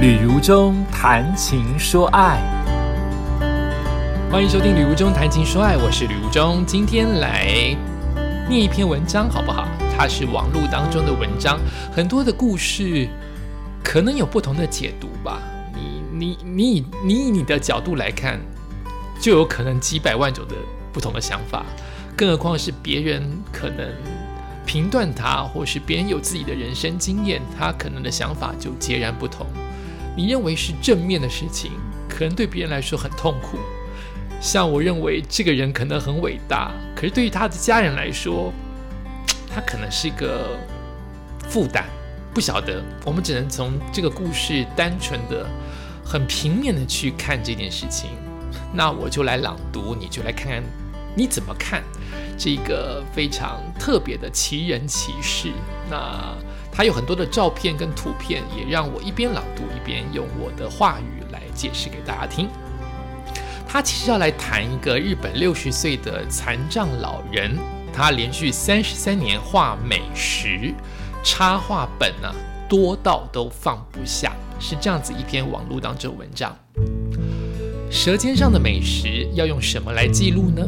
旅如中谈情说爱，欢迎收听《旅如中谈情说爱》，我是旅如中，今天来念一篇文章好不好？它是网络当中的文章，很多的故事可能有不同的解读吧。你你你以你以你的角度来看，就有可能几百万种的不同的想法，更何况是别人可能评断他，或是别人有自己的人生经验，他可能的想法就截然不同。你认为是正面的事情，可能对别人来说很痛苦。像我认为这个人可能很伟大，可是对于他的家人来说，他可能是一个负担。不晓得，我们只能从这个故事单纯的、很平面的去看这件事情。那我就来朗读，你就来看看你怎么看这个非常特别的奇人奇事。那。他有很多的照片跟图片，也让我一边朗读一边用我的话语来解释给大家听。他其实要来谈一个日本六十岁的残障老人，他连续三十三年画美食插画本呢，多到都放不下，是这样子一篇网络当中文章。舌尖上的美食要用什么来记录呢？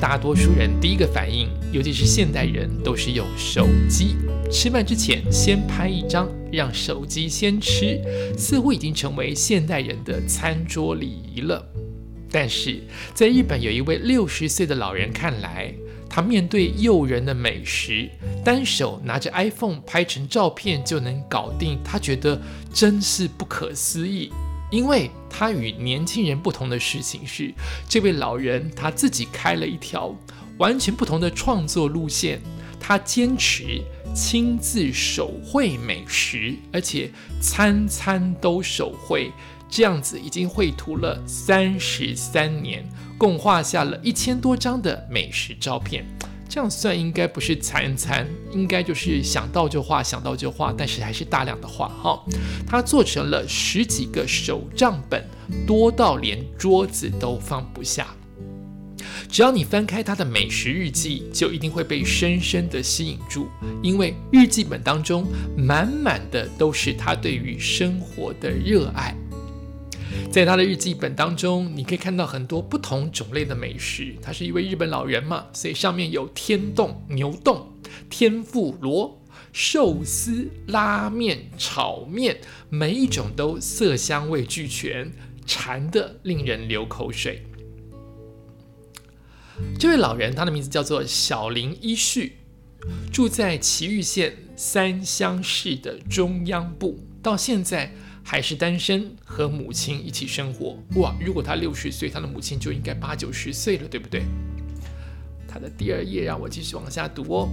大多数人第一个反应，尤其是现代人，都是用手机。吃饭之前先拍一张，让手机先吃，似乎已经成为现代人的餐桌礼仪了。但是在日本，有一位六十岁的老人看来，他面对诱人的美食，单手拿着 iPhone 拍成照片就能搞定，他觉得真是不可思议。因为他与年轻人不同的事情是，这位老人他自己开了一条完全不同的创作路线，他坚持。亲自手绘美食，而且餐餐都手绘，这样子已经绘图了三十三年，共画下了一千多张的美食照片。这样算应该不是餐餐，应该就是想到就画，想到就画，但是还是大量的画哈。他做成了十几个手账本，多到连桌子都放不下。只要你翻开他的美食日记，就一定会被深深的吸引住，因为日记本当中满满的都是他对于生活的热爱。在他的日记本当中，你可以看到很多不同种类的美食。他是一位日本老人嘛，所以上面有天冻牛冻、天妇罗、寿司、拉面、炒面，每一种都色香味俱全，馋得令人流口水。这位老人，他的名字叫做小林一旭，住在岐玉县三乡市的中央部，到现在还是单身，和母亲一起生活。哇，如果他六十岁，他的母亲就应该八九十岁了，对不对？他的第二页让我继续往下读哦。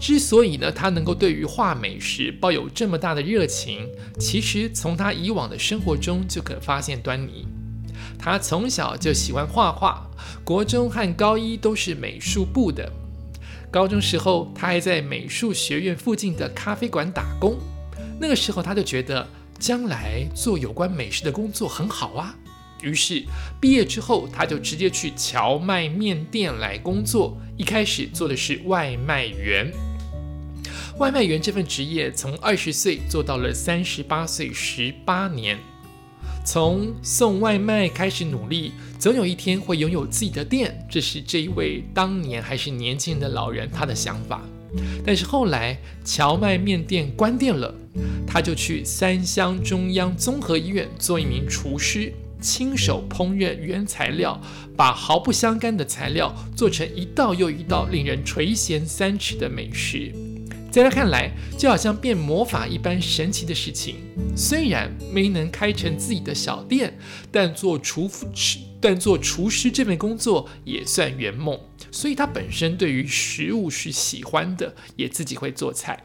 之所以呢，他能够对于画美食抱有这么大的热情，其实从他以往的生活中就可发现端倪。他从小就喜欢画画，国中和高一都是美术部的。高中时候，他还在美术学院附近的咖啡馆打工。那个时候，他就觉得将来做有关美食的工作很好啊。于是毕业之后，他就直接去荞麦面店来工作。一开始做的是外卖员。外卖员这份职业从二十岁做到了三十八岁，十八年。从送外卖开始努力，总有一天会拥有自己的店。这是这一位当年还是年轻人的老人他的想法。但是后来荞麦面店关店了，他就去三乡中央综合医院做一名厨师，亲手烹饪原材料，把毫不相干的材料做成一道又一道令人垂涎三尺的美食。在他看来，就好像变魔法一般神奇的事情。虽然没能开成自己的小店，但做厨师，但做厨师这份工作也算圆梦。所以他本身对于食物是喜欢的，也自己会做菜。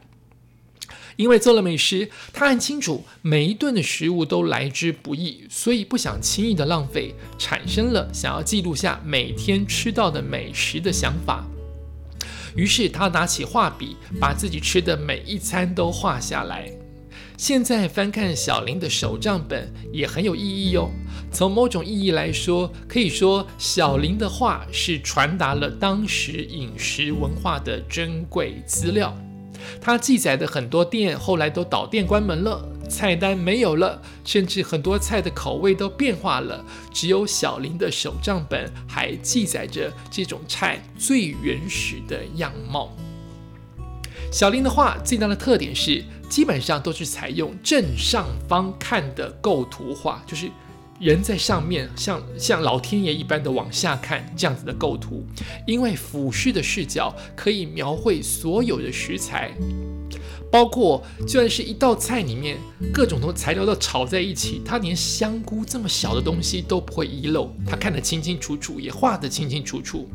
因为做了美食，他很清楚每一顿的食物都来之不易，所以不想轻易的浪费，产生了想要记录下每天吃到的美食的想法。于是他拿起画笔，把自己吃的每一餐都画下来。现在翻看小林的手账本也很有意义哦。从某种意义来说，可以说小林的画是传达了当时饮食文化的珍贵资料。他记载的很多店后来都倒店关门了，菜单没有了，甚至很多菜的口味都变化了。只有小林的手账本还记载着这种菜最原始的样貌。小林的画最大的特点是，基本上都是采用正上方看的构图画，就是人在上面，像像老天爷一般的往下看这样子的构图。因为俯视的视角可以描绘所有的食材，包括就算是一道菜里面各种的材料都炒在一起，它连香菇这么小的东西都不会遗漏，他看得清清楚楚，也画得清清楚楚。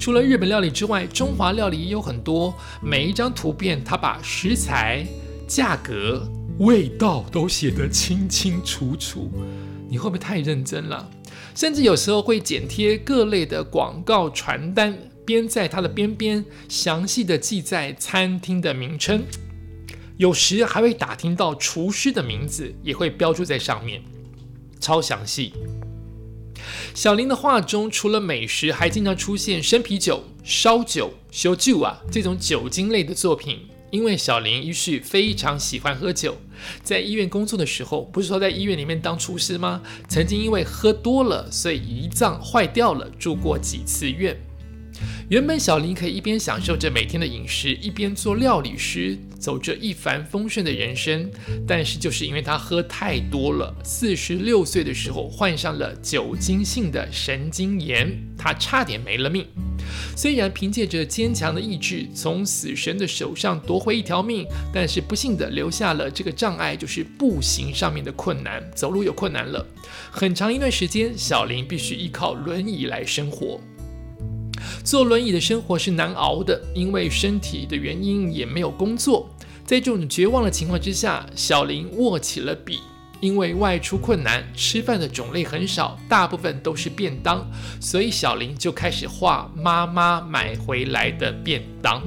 除了日本料理之外，中华料理也有很多。每一张图片，他把食材、价格、味道都写得清清楚楚。你会不会太认真了？甚至有时候会剪贴各类的广告传单，边在它的边边详细的记载餐厅的名称。有时还会打听到厨师的名字，也会标注在上面，超详细。小林的画中，除了美食，还经常出现生啤酒、烧酒、烧酒啊这种酒精类的作品。因为小林于是非常喜欢喝酒，在医院工作的时候，不是说在医院里面当厨师吗？曾经因为喝多了，所以胰脏坏掉了，住过几次院。原本小林可以一边享受着每天的饮食，一边做料理师，走着一帆风顺的人生。但是就是因为他喝太多了，四十六岁的时候患上了酒精性的神经炎，他差点没了命。虽然凭借着坚强的意志从死神的手上夺回一条命，但是不幸的留下了这个障碍，就是步行上面的困难，走路有困难了。很长一段时间，小林必须依靠轮椅来生活。坐轮椅的生活是难熬的，因为身体的原因也没有工作。在这种绝望的情况之下，小林握起了笔。因为外出困难，吃饭的种类很少，大部分都是便当，所以小林就开始画妈妈买回来的便当。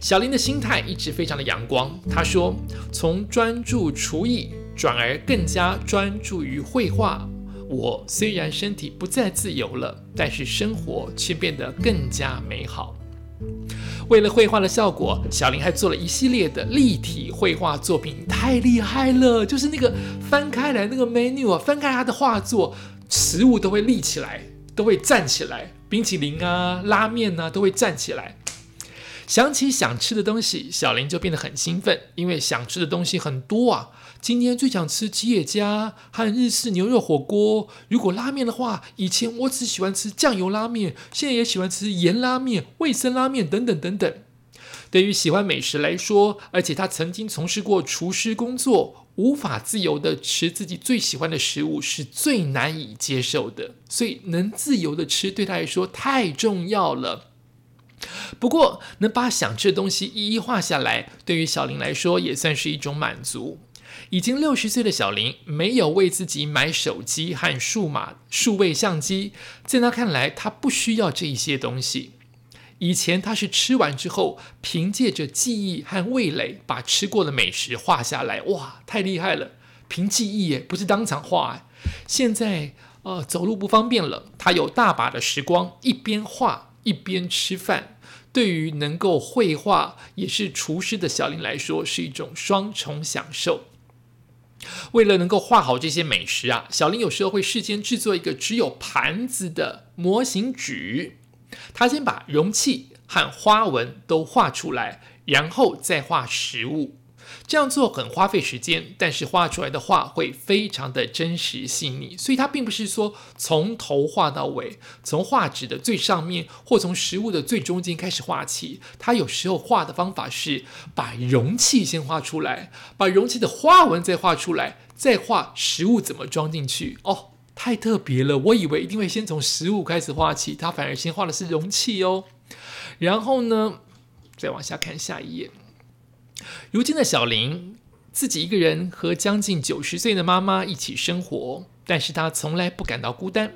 小林的心态一直非常的阳光。他说：“从专注厨艺转而更加专注于绘画。”我虽然身体不再自由了，但是生活却变得更加美好。为了绘画的效果，小林还做了一系列的立体绘画作品，太厉害了！就是那个翻开来那个 menu 啊，翻开他的画作，食物都会立起来，都会站起来，冰淇淋啊、拉面啊都会站起来。想起想吃的东西，小林就变得很兴奋，因为想吃的东西很多啊。今天最想吃吉野家和日式牛肉火锅。如果拉面的话，以前我只喜欢吃酱油拉面，现在也喜欢吃盐拉面、味噌拉面等等等等。对于喜欢美食来说，而且他曾经从事过厨师工作，无法自由的吃自己最喜欢的食物是最难以接受的。所以能自由的吃，对他来说太重要了。不过，能把想吃的东西一一画下来，对于小林来说也算是一种满足。已经六十岁的小林没有为自己买手机和数码数位相机，在他看来，他不需要这一些东西。以前他是吃完之后，凭借着记忆和味蕾，把吃过的美食画下来，哇，太厉害了！凭记忆耶，不是当场画。现在，呃，走路不方便了，他有大把的时光，一边画一边吃饭。对于能够绘画也是厨师的小林来说，是一种双重享受。为了能够画好这些美食啊，小林有时候会事先制作一个只有盘子的模型纸。他先把容器和花纹都画出来，然后再画实物。这样做很花费时间，但是画出来的画会非常的真实细腻。所以，它并不是说从头画到尾，从画纸的最上面或从实物的最中间开始画起。它有时候画的方法是把容器先画出来，把容器的花纹再画出来，再画实物怎么装进去。哦，太特别了！我以为一定会先从实物开始画起，它反而先画的是容器哦。然后呢，再往下看下一页。如今的小林自己一个人和将近九十岁的妈妈一起生活，但是他从来不感到孤单。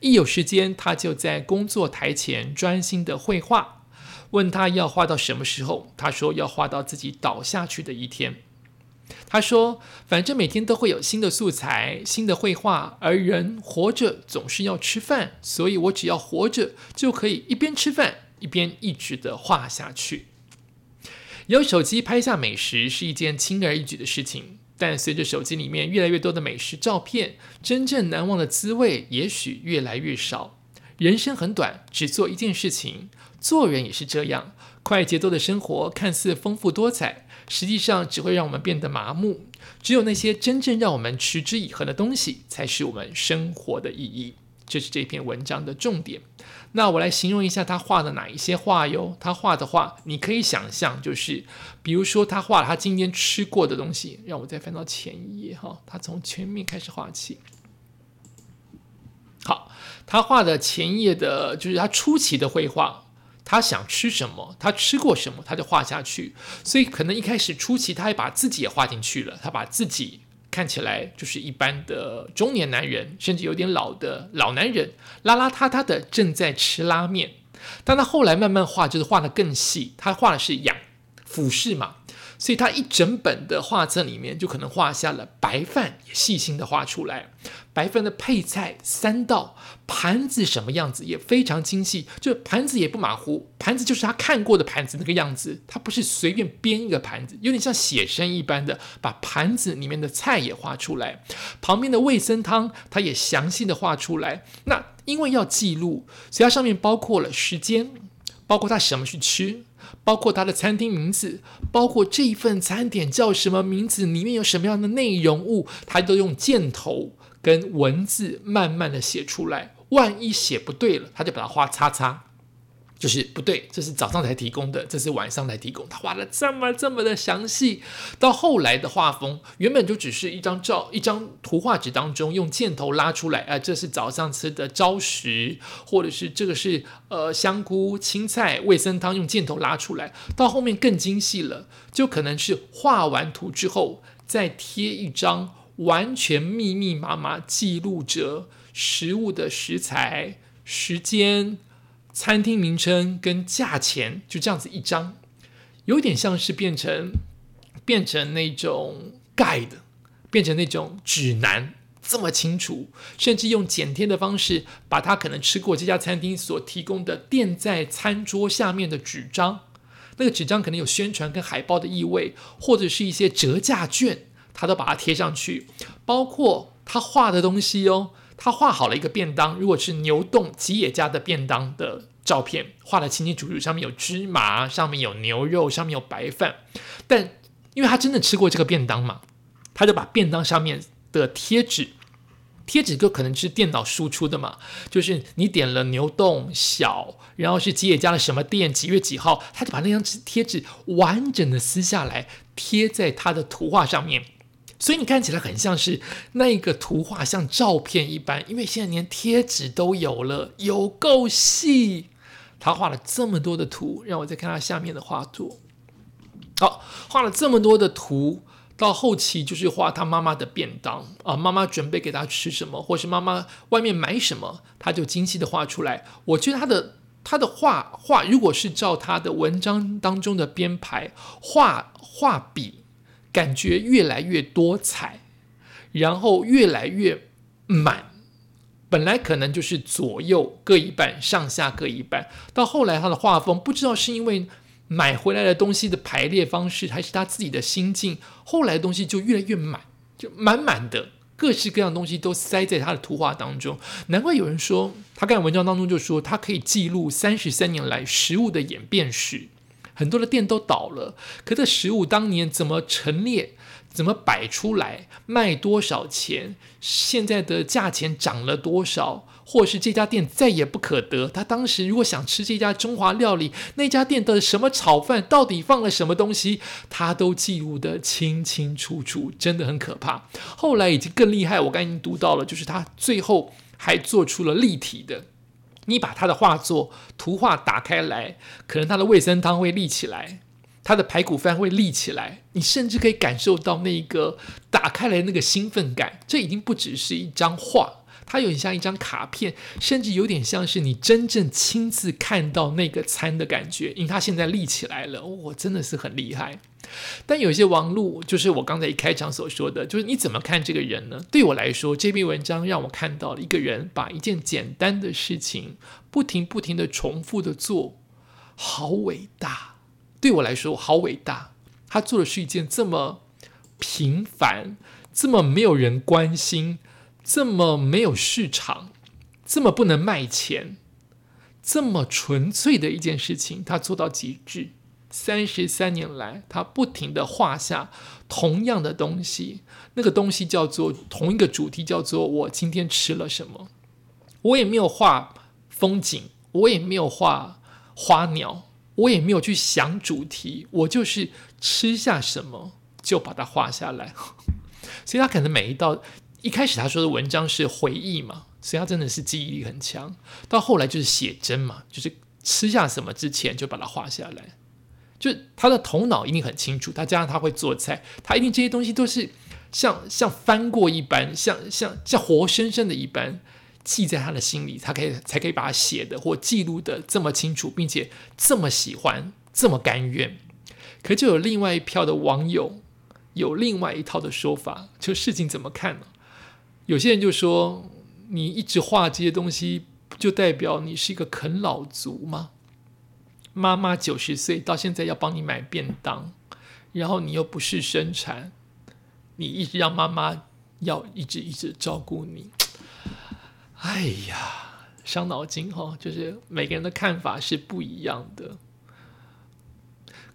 一有时间，他就在工作台前专心的绘画。问他要画到什么时候，他说要画到自己倒下去的一天。他说，反正每天都会有新的素材、新的绘画，而人活着总是要吃饭，所以我只要活着就可以一边吃饭一边一直的画下去。有手机拍下美食是一件轻而易举的事情，但随着手机里面越来越多的美食照片，真正难忘的滋味也许越来越少。人生很短，只做一件事情，做人也是这样。快节奏的生活看似丰富多彩，实际上只会让我们变得麻木。只有那些真正让我们持之以恒的东西，才是我们生活的意义。这是这篇文章的重点。那我来形容一下他画的哪一些画哟。他画的画，你可以想象，就是比如说他画了他今天吃过的东西。让我再翻到前一页哈，他从前面开始画起。好，他画的前一页的就是他初期的绘画。他想吃什么，他吃过什么，他就画下去。所以可能一开始初期，他还把自己也画进去了。他把自己看起来就是一般的中年男人，甚至有点老的老男人，邋邋遢遢的正在吃拉面。但他后来慢慢画，就是画的更细。他画的是仰俯视嘛。所以他一整本的画册里面，就可能画下了白饭，也细心的画出来。白饭的配菜三道，盘子什么样子也非常精细，就盘子也不马虎，盘子就是他看过的盘子那个样子，他不是随便编一个盘子，有点像写生一般的，把盘子里面的菜也画出来。旁边的味噌汤，他也详细的画出来。那因为要记录，所以它上面包括了时间，包括他什么去吃。包括他的餐厅名字，包括这一份餐点叫什么名字，里面有什么样的内容物，他都用箭头跟文字慢慢的写出来。万一写不对了，他就把它画叉叉。就是不对，这是早上才提供的，这是晚上才提供。他画的这么这么的详细，到后来的画风原本就只是一张照，一张图画纸当中用箭头拉出来，啊，这是早上吃的朝食，或者是这个是呃香菇、青菜、味噌汤，用箭头拉出来。到后面更精细了，就可能是画完图之后再贴一张完全密密麻麻记录着食物的食材、时间。餐厅名称跟价钱就这样子一张，有点像是变成变成那种 guide，变成那种指南，这么清楚，甚至用剪贴的方式，把他可能吃过这家餐厅所提供的垫在餐桌下面的纸张，那个纸张可能有宣传跟海报的意味，或者是一些折价券，他都把它贴上去，包括他画的东西哦。他画好了一个便当，如果是牛洞吉野家的便当的照片，画的清清楚楚，上面有芝麻，上面有牛肉，上面有白饭。但因为他真的吃过这个便当嘛，他就把便当上面的贴纸，贴纸就可能是电脑输出的嘛，就是你点了牛洞小，然后是吉野家的什么店，几月几号，他就把那张纸贴纸完整的撕下来，贴在他的图画上面。所以你看起来很像是那个图画，像照片一般。因为现在连贴纸都有了，有够细。他画了这么多的图，让我再看他下面的画作。好，画了这么多的图，到后期就是画他妈妈的便当啊，妈妈准备给他吃什么，或是妈妈外面买什么，他就精细的画出来。我觉得他的他的画画，如果是照他的文章当中的编排，画画笔。感觉越来越多彩，然后越来越满。本来可能就是左右各一半，上下各一半。到后来，他的画风不知道是因为买回来的东西的排列方式，还是他自己的心境。后来的东西就越来越满，就满满的各式各样东西都塞在他的图画当中。难怪有人说，他看文章当中就说，他可以记录三十三年来食物的演变史。很多的店都倒了，可这食物当年怎么陈列，怎么摆出来，卖多少钱，现在的价钱涨了多少，或是这家店再也不可得。他当时如果想吃这家中华料理，那家店的什么炒饭到底放了什么东西，他都记录得清清楚楚，真的很可怕。后来已经更厉害，我刚已经读到了，就是他最后还做出了立体的。你把他的画作图画打开来，可能他的卫生汤会立起来，他的排骨饭会立起来，你甚至可以感受到那个打开来那个兴奋感。这已经不只是一张画，它有点像一张卡片，甚至有点像是你真正亲自看到那个餐的感觉。因为它现在立起来了，我真的是很厉害。但有些网路，就是我刚才一开场所说的，就是你怎么看这个人呢？对我来说，这篇文章让我看到了一个人把一件简单的事情不停不停的重复的做，好伟大，对我来说好伟大。他做的是一件这么平凡、这么没有人关心、这么没有市场、这么不能卖钱、这么纯粹的一件事情，他做到极致。三十三年来，他不停的画下同样的东西，那个东西叫做同一个主题，叫做我今天吃了什么。我也没有画风景，我也没有画花鸟，我也没有去想主题，我就是吃下什么就把它画下来。所以他可能每一道一开始他说的文章是回忆嘛，所以他真的是记忆力很强。到后来就是写真嘛，就是吃下什么之前就把它画下来。就他的头脑一定很清楚，他加上他会做菜，他一定这些东西都是像像翻过一般，像像像活生生的一般记在他的心里，他可以才可以把它写的或记录的这么清楚，并且这么喜欢，这么甘愿。可就有另外一票的网友有另外一套的说法，就事情怎么看呢？有些人就说，你一直画这些东西，就代表你是一个啃老族吗？妈妈九十岁到现在要帮你买便当，然后你又不是生产，你一直让妈妈要一直一直照顾你，哎呀，伤脑筋哈！就是每个人的看法是不一样的，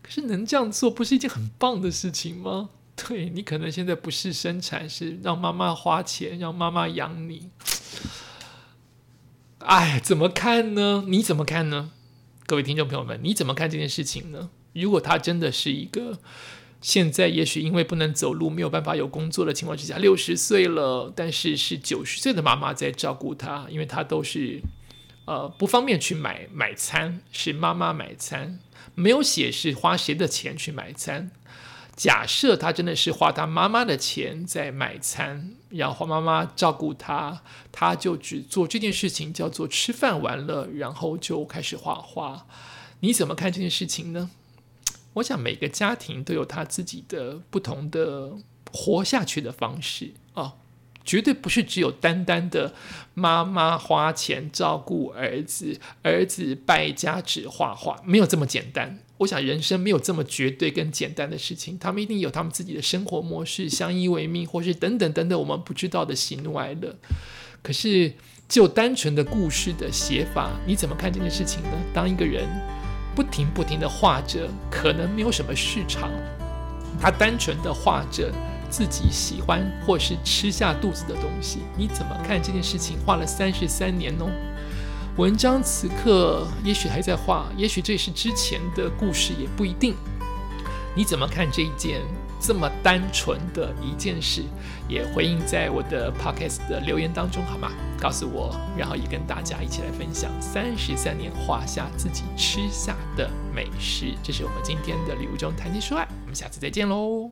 可是能这样做不是一件很棒的事情吗？对你可能现在不是生产，是让妈妈花钱，让妈妈养你。哎，怎么看呢？你怎么看呢？各位听众朋友们，你怎么看这件事情呢？如果他真的是一个现在也许因为不能走路没有办法有工作的情况之下，六十岁了，但是是九十岁的妈妈在照顾他，因为他都是呃不方便去买买餐，是妈妈买餐，没有写是花谁的钱去买餐。假设他真的是花他妈妈的钱在买餐，然后妈妈照顾他，他就只做这件事情，叫做吃饭完了，然后就开始画画。你怎么看这件事情呢？我想每个家庭都有他自己的不同的活下去的方式啊，绝对不是只有单单的妈妈花钱照顾儿子，儿子败家只画画，没有这么简单。我想人生没有这么绝对跟简单的事情，他们一定有他们自己的生活模式，相依为命，或是等等等等我们不知道的喜怒哀乐。可是就单纯的故事的写法，你怎么看这件事情呢？当一个人不停不停的画着，可能没有什么市场，他单纯的画着自己喜欢或是吃下肚子的东西，你怎么看这件事情？画了三十三年哦。文章此刻也许还在画，也许这是之前的故事，也不一定。你怎么看这一件这么单纯的一件事？也回应在我的 podcast 的留言当中好吗？告诉我，然后也跟大家一起来分享三十三年画下自己吃下的美食。这是我们今天的礼物中谈情说爱，我们下次再见喽。